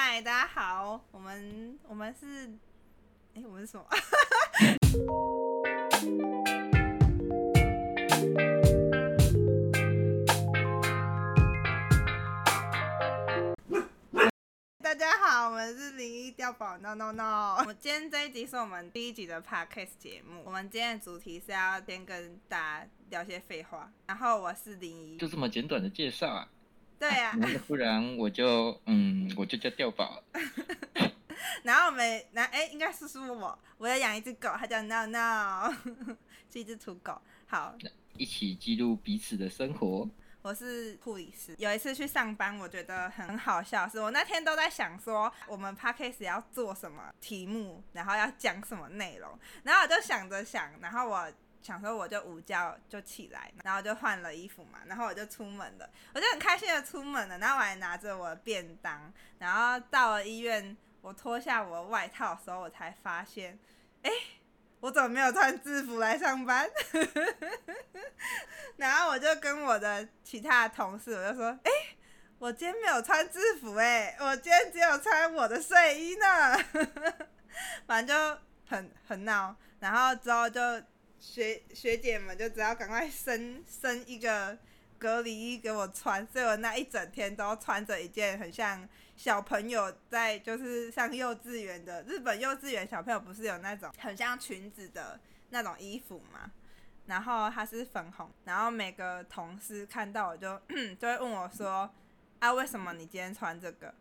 嗨，大家好，我们我们是，哎，我们是什么？大家好，我们是零一碉堡，no no no。我今天这一集是我们第一集的 podcast 节目，我们今天的主题是要先跟大家聊些废话。然后我是零一，就这么简短的介绍啊？对呀、那不然我就嗯，我就叫掉宝。然后我们，那哎，应该是是我，我要养一只狗，它叫 No No，是一只土狗。好，一起记录彼此的生活。我是护理师。有一次去上班，我觉得很好笑，是我那天都在想说，我们 podcast 要做什么题目，然后要讲什么内容，然后我就想着想，然后我想说我就午觉就起来，然后就换了衣服嘛，然后我就出门了，我就很开心的出门了，然后我还拿着我的便当，然后到了医院，我脱下我的外套的时候，我才发现，哎、我怎么没有穿制服来上班？然后我就跟我的其他的同事，我就说，哎、我今天没有穿制服、哎，我今天只有穿我的睡衣呢。反正就很很闹，然后之后就学学姐们就只要赶快生生一个隔离衣给我穿，所以我那一整天都穿着一件很像小朋友在就是上幼稚园的日本幼稚园小朋友不是有那种很像裙子的那种衣服吗？然后它是粉红，然后每个同事看到我就 就会问我说：“啊，为什么你今天穿这个？”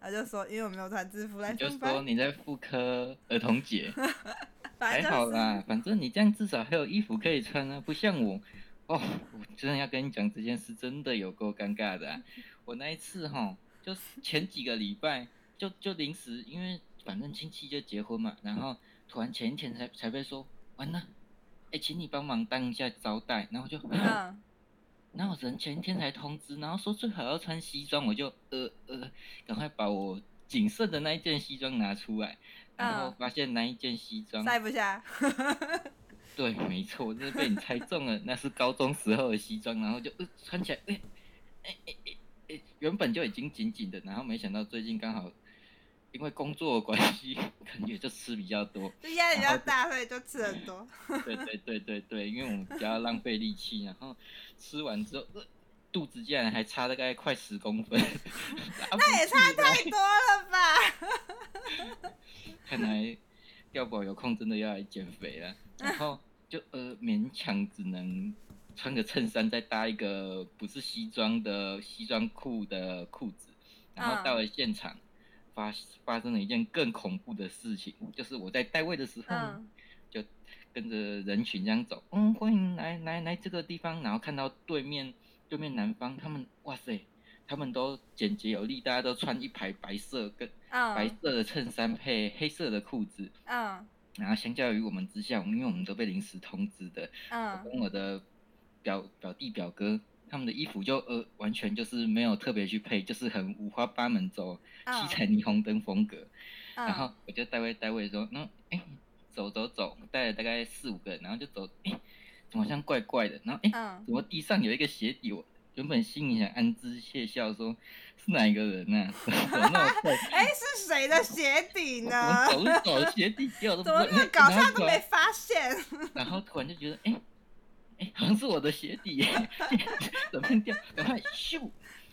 我就说：“因为我没有穿制服来就上班。说你在妇科儿童节，” 还好啦，反正你这样至少还有衣服可以穿啊，不像我。哦，我真的要跟你讲这件事，真的有够尴尬的、啊。我那一次哈，就是前几个礼拜，就就临时，因为反正亲戚就结婚嘛，然后突然前一天才才被说，完了，哎、请你帮忙当一下招待，然后就，嗯，然后人前一天才通知，然后说最好要穿西装，我就呃呃，赶快把我仅剩的那一件西装拿出来，然后嗯发现那一件西装，塞不下。对，没错，就是被你猜中了，那是高中时候的西装，然后就呃穿起来，哎哎哎哎哎，原本就已经紧紧的，然后没想到最近刚好因为工作的关系，感觉就吃比较多，就压力比较大，所以就吃很多。对对对对对，因为我们比较浪费力气，然后吃完之后，呃、肚子竟然还差大概快十公分，那也差太多了吧？看来碉堡有空真的要来减肥了，然后就呃勉强只能穿个衬衫，再搭一个不是西装的西装裤的裤子，然后到了现场。发发生了一件更恐怖的事情，就是我在带位的时候，嗯就跟着人群这样走，嗯，欢迎来来来这个地方，然后看到对面对面南方，他们哇塞，他们都简洁有力，大家都穿一排白色跟白嗯色的衬衫配黑色的裤子，嗯然后相较于我们之下，因为我们都被临时通知的，嗯我嗯跟我的表表弟表哥。他们的衣服就呃完全就是没有特别去配，就是很五花八门走七彩霓虹灯风格。嗯，然后我就带位带位说，嗯，哎，走走走，带了大概四五个人，然后就走，好像怪怪的？然后哎，嗯怎么地上有一个鞋底？我原本心里想暗自窃笑说，是哪一个人呢、啊？怎么那么怪？哎，是谁的鞋底我呢？走路走的鞋底掉都怎么那么搞笑都没发现？然后突然就觉得，哎，哎，好像是我的鞋底耶，怎么掉？赶快咻，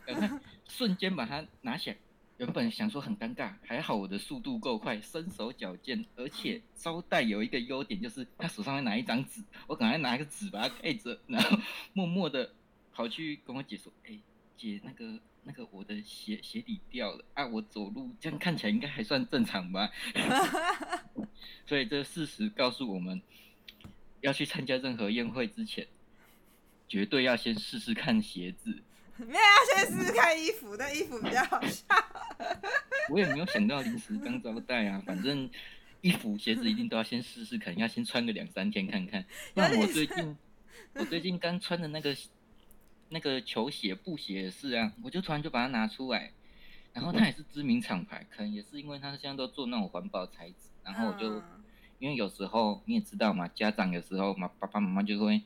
赶快瞬间把它拿起来。原本想说很尴尬，还好我的速度够快，身手矫健，而且招待有一个优点就是他手上会拿一张纸，我赶快拿一个纸把它盖着，然后 默默的跑去跟我姐说：“哎、姐，那个那个我的鞋鞋底掉了啊，我走路这样看起来应该还算正常吧？”所以这事实告诉我们，要去参加任何宴会之前，绝对要先试试看鞋子。没有要先试试看衣服，那衣服比较好笑。我也没有想到临时当招待啊，反正衣服鞋子一定都要先试试看，要先穿个两三天看看。不然我最近我最近刚穿的那个那个球鞋布鞋也是啊，我就突然就把它拿出来，然后它也是知名厂牌，可能也是因为它现在都做那种环保材质，然后我就、嗯因为有时候你也知道嘛，家长有时候嘛爸爸妈妈就会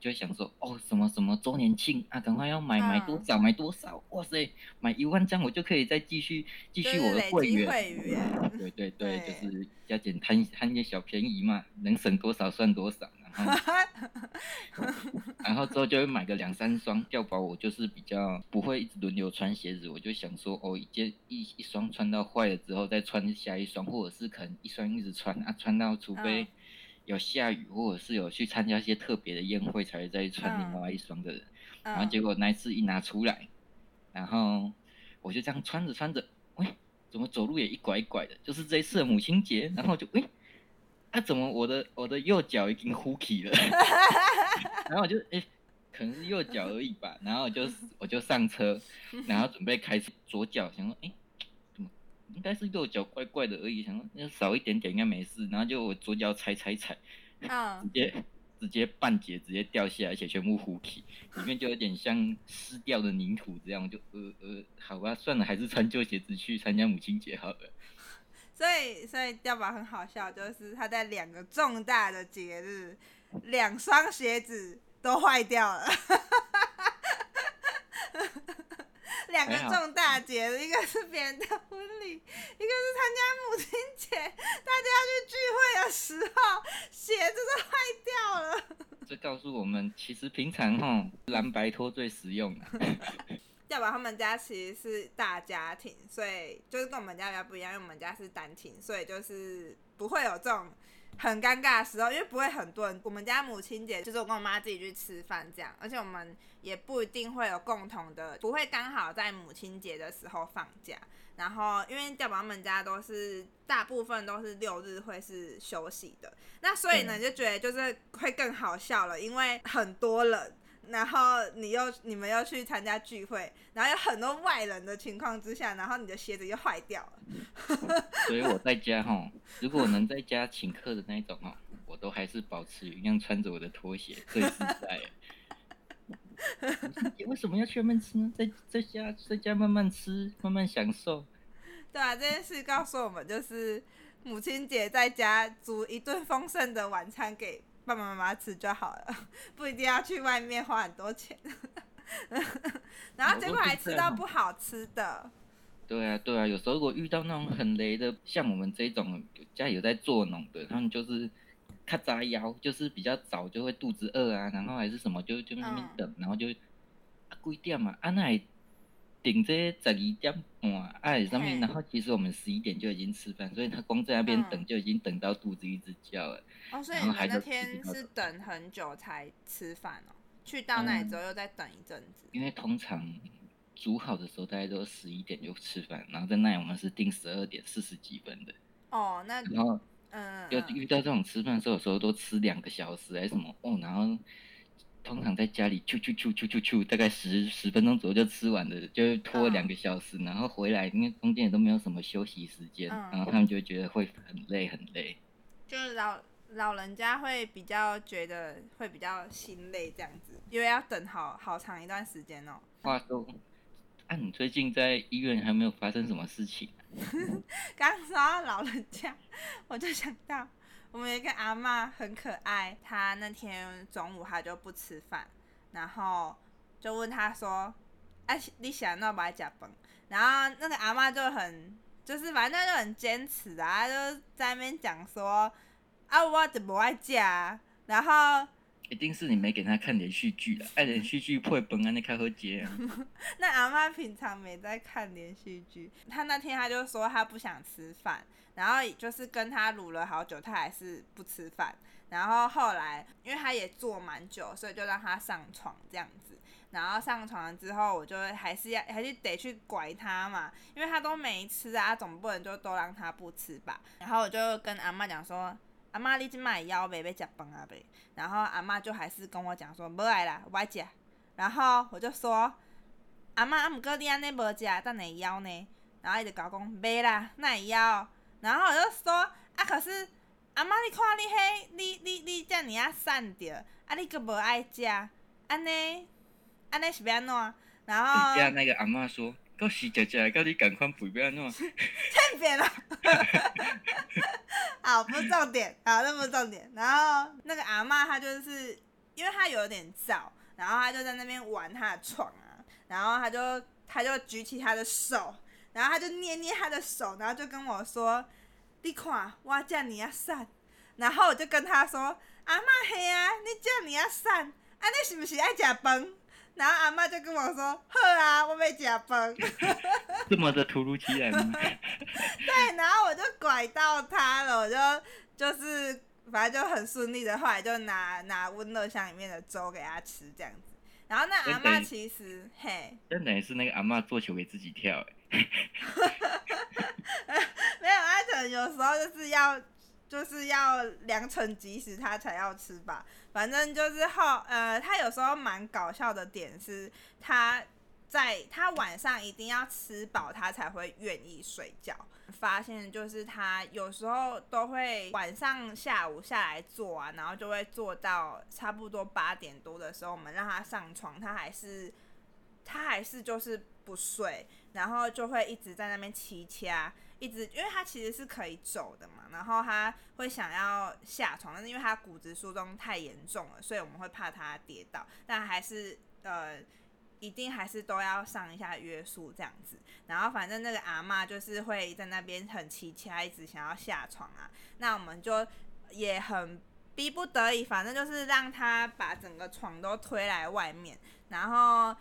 就会想说，哦，什么什么周年庆啊，赶快要买买多少买多少，哇塞，买一万张我就可以再继续继续我的会员。会员。对对对，就是加减贪贪点小便宜嘛，能省多少算多少。然后，然后之后就会买个两三双吊宝。我就是比较不会一直轮流穿鞋子，我就想说，哦，一件一一双穿到坏了之后再穿下一双，或者是可能一双一直穿啊，穿到除非有下雨或者是有去参加一些特别的宴会才会再穿另外一双的人。然后结果那次一拿出来，然后我就这样穿着穿着，喂，怎么走路也一拐一拐的？就是这一次的母亲节，然后就喂。啊，怎么我的我的右脚已经呼起了？然后我就哎，可能是右脚而已吧。然后我就我就上车，然后准备开始左脚，想说哎，应该是右脚怪怪的而已，想说要少一点点应该没事。然后就我左脚踩踩踩，直接直接半截直接掉下来，而且全部糊起，里面就有点像湿掉的泥土这样。就呃呃，好吧，算了，还是穿旧鞋子去参加母亲节好了。所以，所以掉宝很好笑，就是他在两个重大的节日，两双鞋子都坏掉了。两个重大节日，一个是别人的婚礼，一个是参加母亲节，大家要去聚会的时候，鞋子都坏掉了。这告诉我们，其实平常哈蓝白拖最实用。要不他们家其实是大家庭，所以就是跟我们家比较不一样，因为我们家是单亲，所以就是不会有这种很尴尬的时候，因为不会很多人。我们家母亲节就是我跟我妈自己去吃饭这样，而且我们也不一定会有共同的，不会刚好在母亲节的时候放假。然后因为掉宝他们家都是大部分都是六日会是休息的，那所以呢就觉得就是会更好笑了，因为很多人。然后你又你们又去参加聚会，然后有很多外人的情况之下，然后你的鞋子又坏掉了。所以我在家哈，如果能在家请客的那种哈，我都还是保持一样穿着我的拖鞋最自在。你为什么要去外面吃呢？在在家在家慢慢吃，慢慢享受。对啊，这件事告诉我们，就是母亲节在家煮一顿丰盛的晚餐给。爸爸妈妈吃就好了，不一定要去外面花很多钱。然后结果还吃到不好吃的。对啊，对啊，有时候如果遇到那种很雷的，像我们这种家里有在做农的，他们就是咔扎腰，就是比较早就会肚子饿啊，然后还是什么，就就那边等，然后就贵点嘛，啊那。顶这十二点半，哎上面，然后其实我们十一点就已经吃饭，所以他光在那边等就已经等到肚子一直叫了。哦，所以你们那天是等很久才吃饭哦？去到那里之后又再等一阵子。因为通常煮好的时候大概都十一点就吃饭，然后在那里我们是定十二点四十几分的。哦，那然后嗯，要遇到这种吃饭的时候，有时候都吃两个小时还是什么哦，然后。通常在家里啾啾啾啾啾啾，大概十十分钟左右就吃完了，就拖两个小时，然后回来，因为中间也都没有什么休息时间，然后他们就觉得会很累很累。就是老老人家会比较觉得会比较心累这样子，因为要等好好长一段时间哦。话说，啊，你最近在医院还没有发生什么事情？刚说到老人家，我就想到。我们有一个阿妈很可爱，她那天中午她就不吃饭，然后就问她说：“哎，你想要不要吃饭？”然后那个阿妈就很，就是反正就很坚持啊，就在那边讲说：“啊，我怎么爱加？”然后。一定是你没给他看连续剧了，爱 连续剧破本啊，那开何解啊？那阿妈平常没在看连续剧，他那天他就说他不想吃饭，然后就是跟他撸了好久，他还是不吃饭。然后后来因为他也坐蛮久，所以就让他上床这样子。然后上床之后，我就还是要还是得去拐他嘛，因为他都没吃啊，总不能就都让他不吃吧。然后我就跟阿妈讲说。阿妈，你今麦枵袂要食饭啊袂？然后阿妈就还是跟我讲说，无爱啦，我食。然后我就说，阿妈，啊毋过你安尼无食，等下枵呢？然后伊就甲我讲，袂啦，哪会枵？然后我就说，啊，可是阿妈，你看你迄，你你你遮尔啊瘦着，啊，你佫无爱食，安尼，安尼是要安怎？然后。那个阿妈说。到时姐姐跟你赶快补不要弄，太扁了。好，不是重点，好，那不是重点。然后那个阿妈她就是因为她有点燥，然后她就在那边玩她的床啊，然后她就她就举起她的手，然后她就捏捏她的手，然后就跟我说：“你看，我叫你要散。”然后我就跟她说：“阿嬷嘿啊，你叫你要散，啊你是不是爱食饭？”然后阿妈就跟我说：“好啊，我要食饭。”这么的突如其来吗？对，然后我就拐到他了，我就就是反正就很顺利的，后来就拿拿温乐箱里面的粥给他吃这样子。然后那阿妈其实嘿，那等于是那个阿妈做球给自己跳、欸，没有，他可能有时候就是要就是要良辰吉时他才要吃吧。反正就是后呃，他有时候蛮搞笑的点是，他在他晚上一定要吃饱，他才会愿意睡觉。发现就是他有时候都会晚上下午下来做啊，然后就会做到差不多八点多的时候，我们让他上床，他还是他还是就是不睡，然后就会一直在那边骑掐，一直因为他其实是可以走的嘛，然后他会想要下床，但是因为他骨质疏松太严重了，所以我们会怕他跌倒，但还是呃。一定还是都要上一下约束这样子，然后反正那个阿嬷就是会在那边很气掐，一直想要下床啊，那我们就也很逼不得已，反正就是让他把整个床都推来外面，然后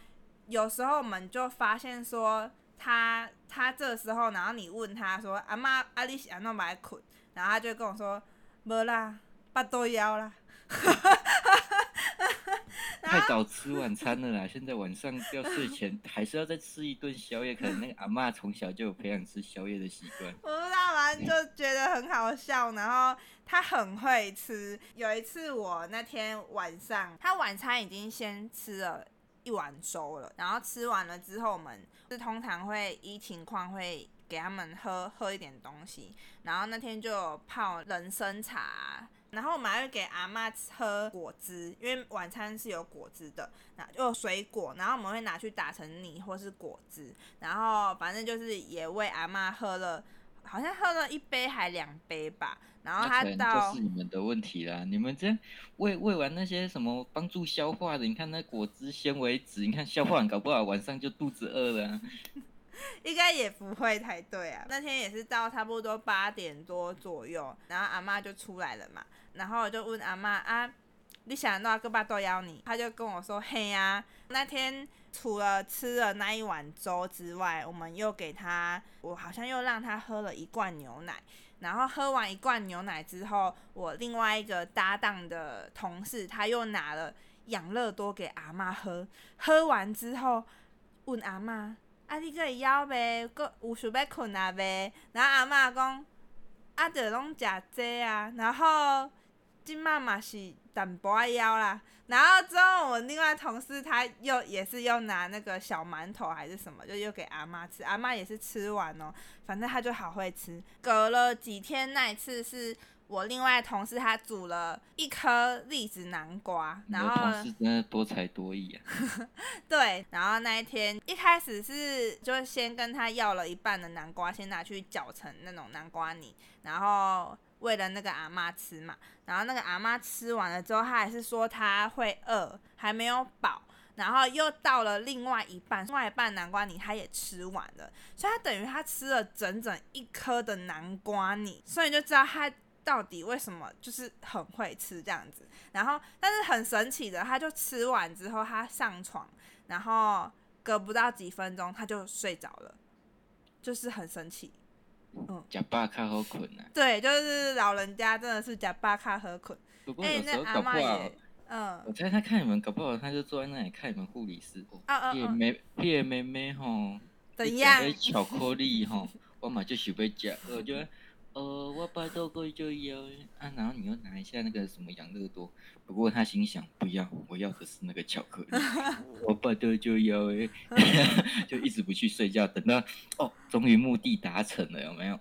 有时候我们就发现说他他这时候，然后你问他说阿妈阿你是安怎买困，然后他就跟我说无啦，八肚枵啦。太早吃晚餐了啦！现在晚上要睡前还是要再吃一顿宵夜，可能那个阿妈从小就有培养吃宵夜的习惯。我不知道，反正就觉得很好笑。然后他很会吃。有一次我那天晚上，他晚餐已经先吃了一碗粥了，然后吃完了之后，我们是通常会依情况会给他们喝喝一点东西。然后那天就泡人参茶。然后我们还会给阿妈喝果汁，因为晚餐是有果汁的，那就水果，然后我们会拿去打成泥或是果汁，然后反正就是也喂阿妈喝了，好像喝了一杯还两杯吧，然后他到就是你们的问题啦！你们这样喂喂完那些什么帮助消化的，你看那果汁纤维质，你看消化完搞不好晚上就肚子饿了啊、应该也不会太对啊。那天也是到差不多八点多左右，然后阿妈就出来了嘛，然后我就问阿妈啊，你想到个巴豆邀你？他就跟我说嘿呀、那天除了吃了那一碗粥之外，我们又给他，我好像又让他喝了一罐牛奶。然后喝完一罐牛奶之后，我另外一个搭档的同事他又拿了养乐多给阿妈喝。喝完之后，问阿妈：“啊，你个会枵袂？个有想要困啊呗？”然后阿妈讲：“啊，就拢食这啊。”然后即马嘛是淡薄仔枵啦。然后之后我另外同事他又也是又拿那个小馒头还是什么，就又给阿妈吃。阿妈也是吃完哦，反正他就好会吃。隔了几天，那一次是我另外同事他煮了一颗栗子南瓜，然后同事真的多才多艺啊！对，然后那一天一开始是就先跟他要了一半的南瓜，先拿去搅成那种南瓜泥，然后为了那个阿妈吃嘛。然后那个阿妈吃完了之后，她还是说她会饿，还没有饱。然后又到了另外一半，另外一半南瓜泥她也吃完了，所以她等于她吃了整整一颗的南瓜泥，所以就知道她到底为什么就是很会吃这样子。然后，但是很神奇的，她就吃完之后，她上床，然后隔不到几分钟，她就睡着了，就是很神奇。假巴卡好困啊！对，就是老人家真的是假巴卡好困。哎、不过有时候阿搞不好嗯，我猜他看你们，搞不好他就坐在那里看你们护理师。哦啊啊啊，迄个妹，叶妹妹吼，怎样？你食迄巧克力吼，我嘛就喜欢吃，我就呃，我巴豆哥就要啊，然后你又拿一下那个什么养乐多，不过他心想不要，我要的是那个巧克力，我巴豆就要诶，就一直不去睡觉，等到哦，终于目的达成了，有没有？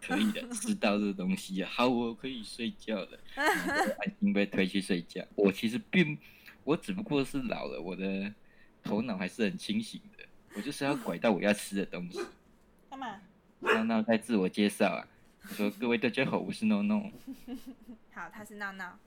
可以的，知道这个东西了，好，我可以睡觉了，然后就安心被推去睡觉。我其实并，我只不过是老了，我的头脑还是很清醒的，我就是要拐到我要吃的东西。干嘛？闹闹在自我介绍啊，我说各位大家好，我是闹闹。好，他是闹闹，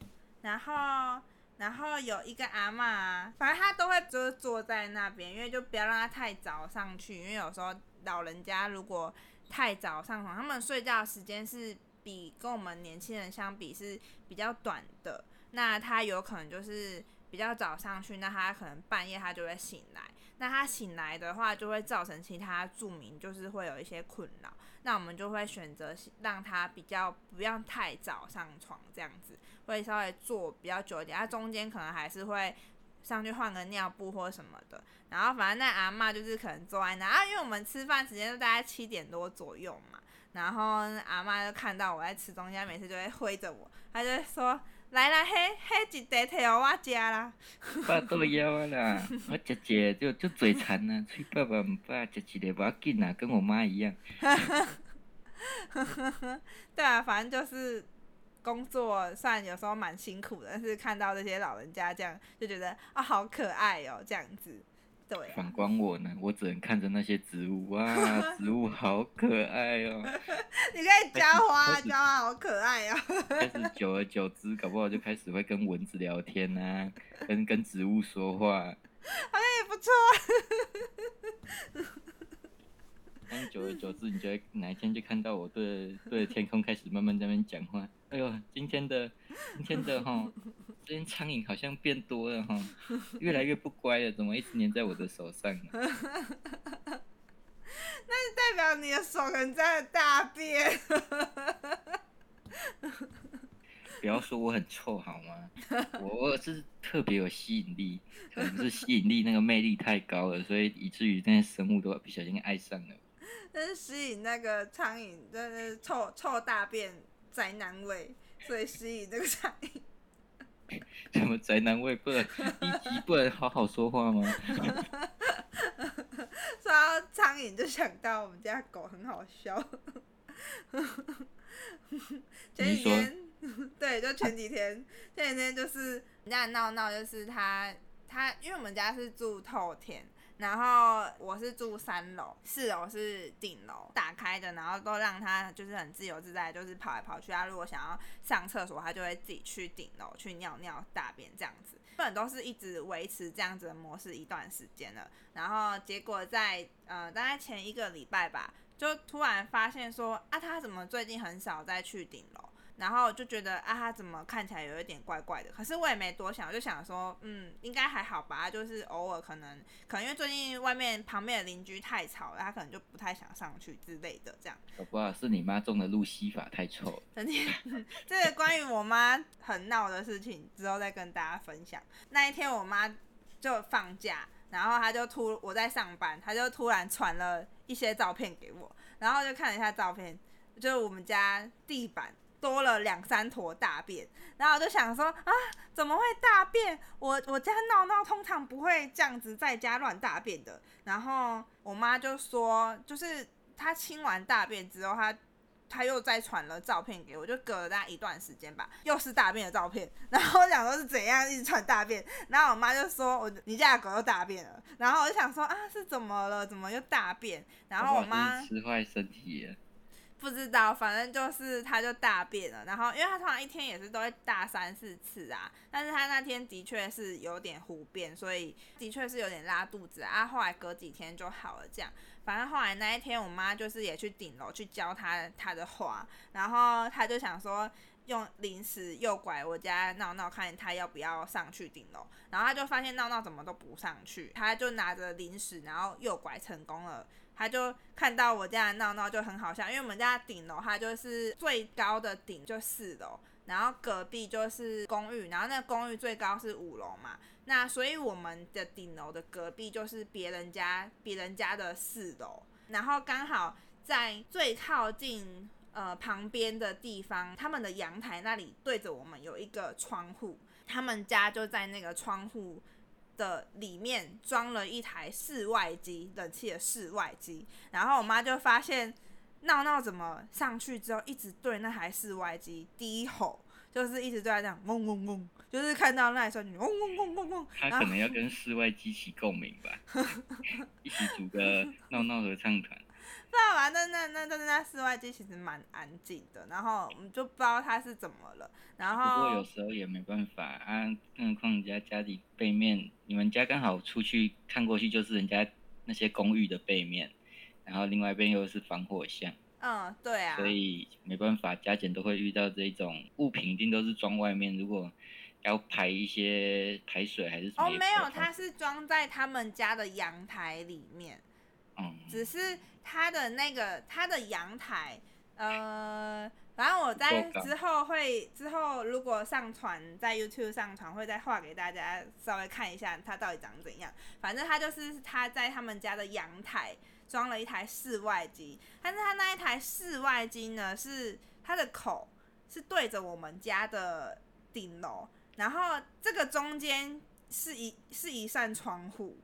然后然后有一个阿嬷，反正他都会就是坐在那边，因为就不要让他太早上去，因为有时候老人家如果太早上床，他们睡觉时间是比跟我们年轻人相比是比较短的，那他有可能就是比较早上去，那他可能半夜他就会醒来，那他醒来的话就会造成其他住民就是会有一些困扰，那我们就会选择让他比较不要太早上床这样子。会稍微坐比较久一点，他中间可能还是会上去换个尿布或什么的。然后反正那阿妈就是可能坐在那啊，因为我们吃饭时间都大概七点多左右嘛。然后阿妈就看到我在吃东西，每次就会挥着我，他就说：“来啦，迄迄，一块摕互我食啦。”爸都枵啊啦，我食食就就嘴馋啊，嘴爸爸唔爸食一个无要紧啦，跟我妈一样。对啊，反正就是。工作虽然有时候蛮辛苦的，但是看到这些老人家这样，就觉得啊好可爱哦，这样子。对。反观我呢，我只能看着那些植物，哇，植物好可爱哦。你可以浇花，浇花好可爱哦。但是久而久之，搞不好就开始会跟蚊子聊天啊，跟跟植物说话。好像也不错。久而久之，你就会哪一天就看到我对对天空开始慢慢在那边讲话。哎呦，今天的今天的哈，这天苍蝇好像变多了哈，越来越不乖了，怎么一直粘在我的手上？那是代表你的手可能在大便。不要说我很臭好吗？我是特别有吸引力，可能是吸引力那个魅力太高了，所以以至于那些生物都不小心爱上了。那是吸引那个苍蝇，真的是臭臭大便宅男味，所以吸引这个苍蝇。什么宅男味？不能一集不能好好说话吗？说到苍蝇，就想到我们家狗很好笑。前几天，对，就前几天，前几天就是人家闹闹，就是他他，因为我们家是住透天。然后我是住三楼，四楼是顶楼，打开的，然后都让他就是很自由自在，就是跑来跑去。他如果想要上厕所，他就会自己去顶楼去尿尿大便这样子。基本都是一直维持这样子的模式一段时间了。然后结果在呃大概前一个礼拜吧，就突然发现说啊，他怎么最近很少再去顶楼？然后就觉得啊，他怎么看起来有一点怪怪的？可是我也没多想，我就想说，嗯，应该还好吧。就是偶尔可能，可能因为最近外面旁边的邻居太吵了，他可能就不太想上去之类的。这样，不好是你妈种的路西法太臭。整天，这个关于我妈很闹的事情，之后再跟大家分享。那一天我妈就放假，然后她就突我在上班，她就突然传了一些照片给我，然后就看了一下照片，就是我们家地板。多了两三坨大便，然后我就想说啊，怎么会大便？我我家闹闹通常不会这样子在家乱大便的。然后我妈就说，就是她清完大便之后，她她又再传了照片给我，就隔了大概一段时间吧，又是大便的照片。然后我想说是怎样一直传大便，然后我妈就说我你家的狗又大便了。然后我就想说啊，是怎么了？怎么又大便？然后我妈吃坏身体。不知道，反正就是他就大便了，然后因为他通常一天也是都会大三四次啊，但是他那天的确是有点胡便，所以的确是有点拉肚子啊。后来隔几天就好了，这样。反正后来那一天，我妈就是也去顶楼去教他他的花，然后他就想说用零食诱拐我家闹闹，看他要不要上去顶楼，然后他就发现闹闹怎么都不上去，他就拿着零食，然后诱拐成功了。他就看到我家闹闹就很好笑，因为我们家顶楼它就是最高的顶就四楼，然后隔壁就是公寓，然后那公寓最高是五楼嘛，那所以我们的顶楼的隔壁就是别人家别人家的四楼，然后刚好在最靠近呃旁边的地方，他们的阳台那里对着我们有一个窗户，他们家就在那个窗户。的里面装了一台室外机，冷气的室外机。然后我妈就发现闹闹怎么上去之后一直对那台室外机低吼，就是一直对它这样嗡嗡嗡，就是看到那台声音嗡嗡嗡嗡嗡。他可能要跟室外机起共鸣吧，一起组个闹闹合唱团。不知道吧？那那那那那室外机其实蛮安静的，然后我们就不知道它是怎么了。然后不过有时候也没办法啊，更何况人家家里背面，你们家刚好出去看过去就是人家那些公寓的背面，然后另外一边又是防火巷，嗯，对啊，所以没办法，加减都会遇到这种物品，一定都是装外面。如果要排一些排水还是什么哦，没有，它是装在他们家的阳台里面，嗯，只是他的那个他的阳台，呃，反正我在之后会之后如果上传在 YouTube 上传，会再画给大家稍微看一下它到底长怎样。反正他就是他在他们家的阳台装了一台室外机，但是他那一台室外机呢是它的口是对着我们家的顶楼，然后这个中间是一是一扇窗户，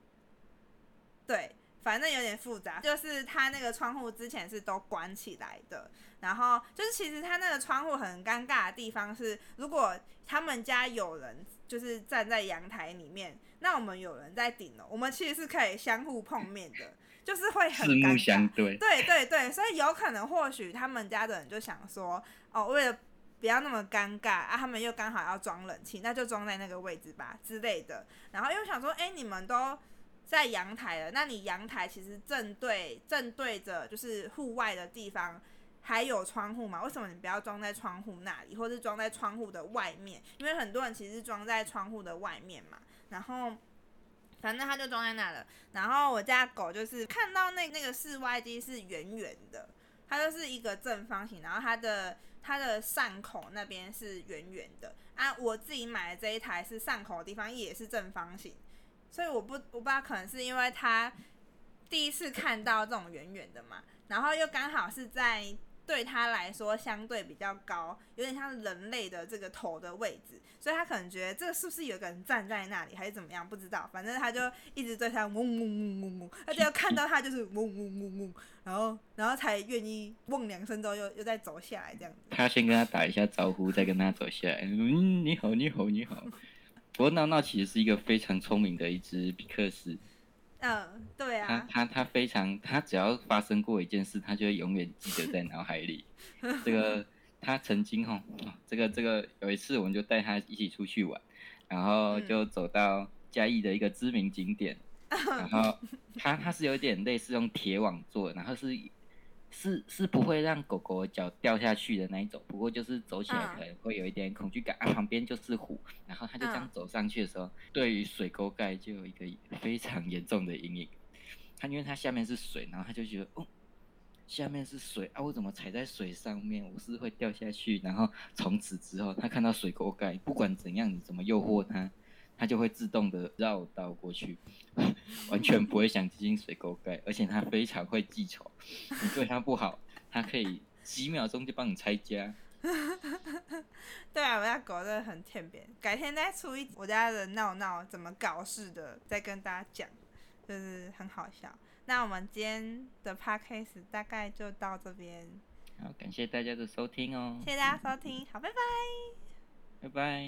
对，反正有点复杂，就是他那个窗户之前是都关起来的，然后就是其实他那个窗户很尴尬的地方是，如果他们家有人就是站在阳台里面，那我们有人在顶楼，我们其实是可以相互碰面的，就是会很尴尬。对，对对对，所以有可能或许他们家的人就想说，哦，为了不要那么尴尬啊，他们又刚好要装冷气，那就装在那个位置吧之类的。然后又想说，哎，你们都在阳台了，那你阳台其实正对正对着就是户外的地方。还有窗户嘛？为什么你不要装在窗户那里，或是装在窗户的外面？因为很多人其实装在窗户的外面嘛。然后，反正他就装在那了。然后我家狗就是看到那那个室外机是圆圆的，它就是一个正方形，然后它的它的扇口那边是圆圆的啊。我自己买的这一台是扇口的地方也是正方形，所以我不我不知道可能是因为他第一次看到这种远远的嘛，然后又刚好是在对他来说相对比较高，有点像人类的这个头的位置，所以他可能觉得这个是不是有个人站在那里，还是怎么样？不知道，反正他就一直对他嗡嗡嗡嗡嗡，而且要看到他就是嗡嗡嗡嗡，然后然后才愿意嗡两声之后又又再走下来这样子。他先跟他打一下招呼，再跟他走下来。嗯，你好，你好，你好。不过闹闹其实是一个非常聪明的一只比克斯，嗯，对他啊，他他他非常，他只要发生过一件事，他就会永远记得在脑海里。这个他曾经哈，哦这个这个有一次我们就带他一起出去玩，然后就走到嘉义的一个知名景点，然后他他是有点类似用铁网做的，然后是是是不会让狗狗脚掉下去的那一种，不过就是走起来嗯可能会有一点恐惧感、啊，旁边就是湖，然后他就这样嗯走上去的时候，对于水沟盖就有一个非常严重的阴影。他因为它下面是水，然后他就觉得哦，下面是水啊，我怎么踩在水上面？我是会掉下去。然后从此之后，他看到水沟盖，不管怎样你怎么诱惑他，他就会自动的绕道过去，完全不会想接近水沟盖，而且它非常会记仇。你对它不好，它可以几秒钟就帮你拆家。对啊，我家狗真的很欠扁，改天再出一我家的闹闹怎么搞事的，再跟大家讲，就是很好笑。那我们今天的 podcast 大概就到这边，好，感谢大家的收听哦，谢谢大家收听，好，拜拜。拜拜。